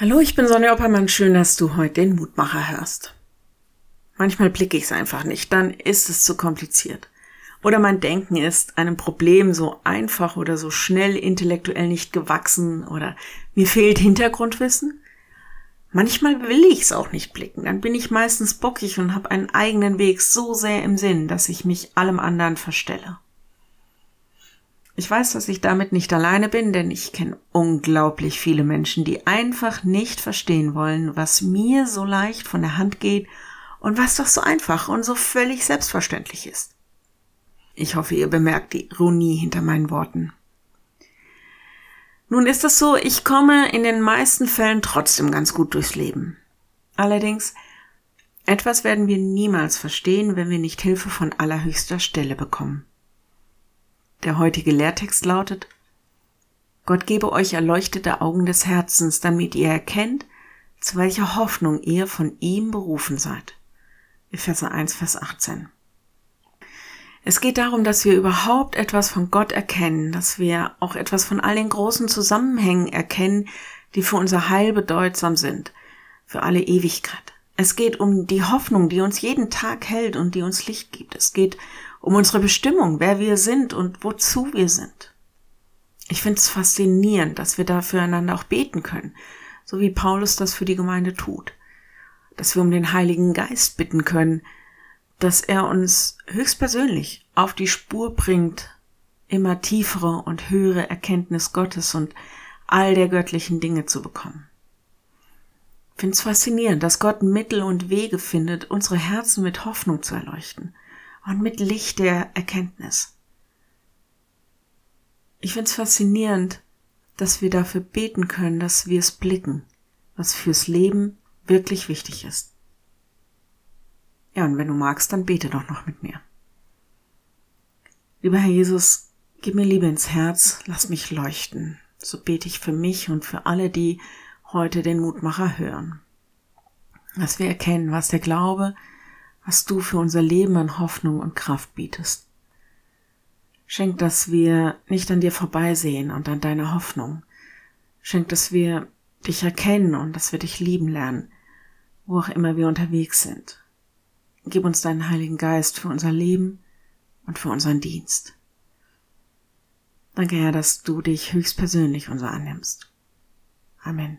Hallo, ich bin Sonja Oppermann. Schön, dass du heute den Mutmacher hörst. Manchmal blicke ich es einfach nicht, dann ist es zu kompliziert. Oder mein Denken ist einem Problem so einfach oder so schnell intellektuell nicht gewachsen oder mir fehlt Hintergrundwissen. Manchmal will ich es auch nicht blicken, dann bin ich meistens bockig und habe einen eigenen Weg so sehr im Sinn, dass ich mich allem anderen verstelle. Ich weiß, dass ich damit nicht alleine bin, denn ich kenne unglaublich viele Menschen, die einfach nicht verstehen wollen, was mir so leicht von der Hand geht und was doch so einfach und so völlig selbstverständlich ist. Ich hoffe, ihr bemerkt die Ironie hinter meinen Worten. Nun ist es so, ich komme in den meisten Fällen trotzdem ganz gut durchs Leben. Allerdings, etwas werden wir niemals verstehen, wenn wir nicht Hilfe von allerhöchster Stelle bekommen. Der heutige Lehrtext lautet, Gott gebe euch erleuchtete Augen des Herzens, damit ihr erkennt, zu welcher Hoffnung ihr von ihm berufen seid. Epheser 1, Vers 18. Es geht darum, dass wir überhaupt etwas von Gott erkennen, dass wir auch etwas von all den großen Zusammenhängen erkennen, die für unser Heil bedeutsam sind, für alle Ewigkeit. Es geht um die Hoffnung, die uns jeden Tag hält und die uns Licht gibt. Es geht um unsere Bestimmung, wer wir sind und wozu wir sind. Ich finde es faszinierend, dass wir da füreinander auch beten können, so wie Paulus das für die Gemeinde tut. Dass wir um den Heiligen Geist bitten können, dass er uns höchstpersönlich auf die Spur bringt, immer tiefere und höhere Erkenntnis Gottes und all der göttlichen Dinge zu bekommen. Ich finde es faszinierend, dass Gott Mittel und Wege findet, unsere Herzen mit Hoffnung zu erleuchten – und mit Licht der Erkenntnis. Ich finde es faszinierend, dass wir dafür beten können, dass wir es blicken, was fürs Leben wirklich wichtig ist. Ja, und wenn du magst, dann bete doch noch mit mir. Lieber Herr Jesus, gib mir Liebe ins Herz, lass mich leuchten. So bete ich für mich und für alle, die heute den Mutmacher hören. Dass wir erkennen, was der Glaube was du für unser Leben an Hoffnung und Kraft bietest. Schenk, dass wir nicht an dir vorbeisehen und an deiner Hoffnung. Schenk, dass wir dich erkennen und dass wir dich lieben lernen, wo auch immer wir unterwegs sind. Gib uns deinen Heiligen Geist für unser Leben und für unseren Dienst. Danke, Herr, dass du dich höchstpersönlich unser annimmst. Amen.